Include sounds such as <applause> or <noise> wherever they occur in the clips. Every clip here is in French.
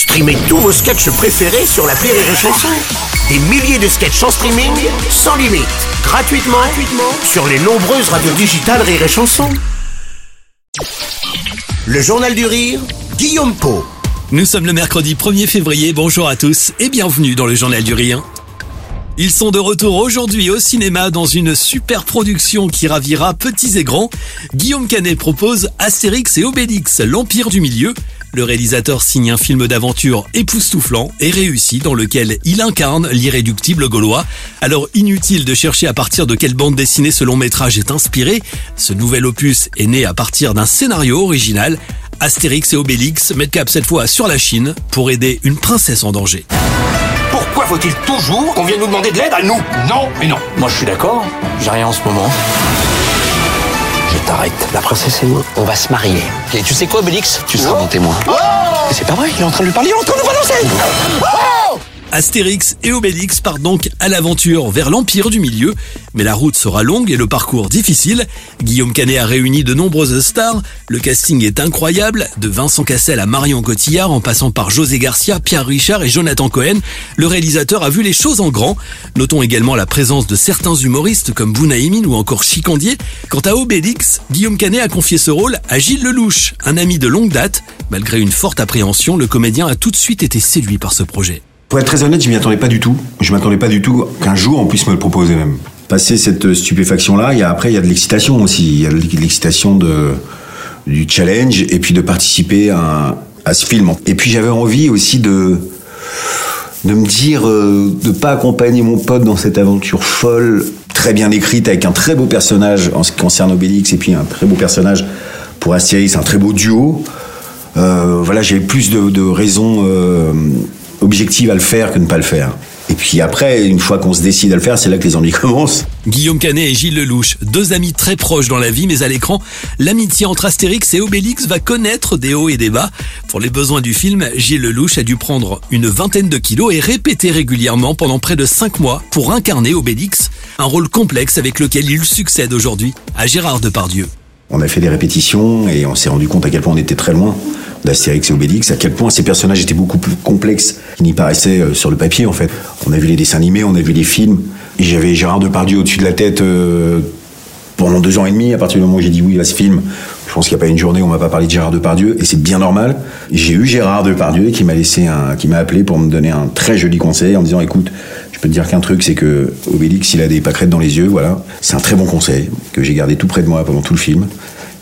Streamez tous vos sketchs préférés sur la Rire et Chanson. Des milliers de sketchs en streaming, sans limite, gratuitement, gratuitement sur les nombreuses radios digitales Rire et Chanson. Le Journal du Rire, Guillaume Po. Nous sommes le mercredi 1er février, bonjour à tous et bienvenue dans le Journal du Rire. Ils sont de retour aujourd'hui au cinéma dans une super production qui ravira petits et grands. Guillaume Canet propose Astérix et Obélix, l'Empire du Milieu. Le réalisateur signe un film d'aventure époustouflant et réussi dans lequel il incarne l'irréductible gaulois. Alors inutile de chercher à partir de quelle bande dessinée ce long métrage est inspiré. Ce nouvel opus est né à partir d'un scénario original. Astérix et Obélix mettent cap cette fois sur la Chine pour aider une princesse en danger. Pourquoi faut-il toujours qu'on vienne nous demander de l'aide à nous? Non, mais non. Moi, je suis d'accord. J'ai rien en ce moment. Je t'arrête. La princesse et moi, on va se marier. Et tu sais quoi, Obélix? Tu seras mon témoin. Mais c'est pas vrai, il est en train de lui parler, il est en train de nous balancer Astérix et Obélix partent donc à l'aventure vers l'Empire du Milieu, mais la route sera longue et le parcours difficile. Guillaume Canet a réuni de nombreuses stars, le casting est incroyable, de Vincent Cassel à Marion Cotillard en passant par José Garcia, Pierre Richard et Jonathan Cohen. Le réalisateur a vu les choses en grand. Notons également la présence de certains humoristes comme Bounaïmin ou encore Chicandier. Quant à Obélix, Guillaume Canet a confié ce rôle à Gilles Lelouch, un ami de longue date. Malgré une forte appréhension, le comédien a tout de suite été séduit par ce projet. Pour être très honnête, je m'y attendais pas du tout. Je m'attendais pas du tout qu'un jour on puisse me le proposer même. Passer cette stupéfaction-là, il y a, après il y a de l'excitation aussi. Il y a de l'excitation de, du challenge et puis de participer à, à ce film. Et puis j'avais envie aussi de de me dire euh, de pas accompagner mon pote dans cette aventure folle, très bien écrite avec un très beau personnage en ce qui concerne Obélix et puis un très beau personnage pour Astérix, un très beau duo. Euh, voilà, j'avais plus de, de raisons euh, objectives à le faire que ne pas le faire. Et puis après, une fois qu'on se décide à le faire, c'est là que les ennuis <laughs> commencent. Guillaume Canet et Gilles Lelouch, deux amis très proches dans la vie, mais à l'écran, l'amitié entre Astérix et Obélix va connaître des hauts et des bas. Pour les besoins du film, Gilles Lelouch a dû prendre une vingtaine de kilos et répéter régulièrement pendant près de cinq mois pour incarner Obélix, un rôle complexe avec lequel il succède aujourd'hui à Gérard Depardieu. On a fait des répétitions et on s'est rendu compte à quel point on était très loin d'Astérix et Obélix, à quel point ces personnages étaient beaucoup plus complexes qu'ils n'y paraissaient euh, sur le papier en fait. On a vu les dessins animés, on a vu les films, et j'avais Gérard Depardieu au-dessus de la tête euh, pendant deux ans et demi, à partir du moment où j'ai dit oui à ce film. Je pense qu'il n'y a pas une journée où on m'a pas parlé de Gérard Depardieu, et c'est bien normal. J'ai eu Gérard Depardieu qui m'a appelé pour me donner un très joli conseil en disant écoute, peux te dire qu'un truc, c'est que Obélix, il a des pâquerettes dans les yeux, voilà. C'est un très bon conseil que j'ai gardé tout près de moi pendant tout le film.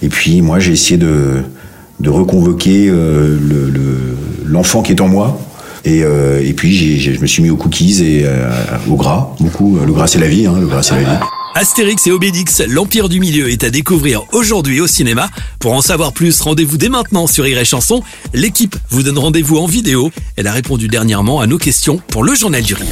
Et puis moi, j'ai essayé de de reconvoquer euh, le- le- l'enfant qui est en moi. Et, euh, et puis je me suis mis aux cookies et euh, au gras, beaucoup. Le gras c'est la vie, hein, le gras c'est la vie. Astérix et Obélix, l'Empire du Milieu est à découvrir aujourd'hui au cinéma. Pour en savoir plus, rendez-vous dès maintenant sur Rire Chanson. L'équipe vous donne rendez-vous en vidéo. Elle a répondu dernièrement à nos questions pour le Journal du Rire.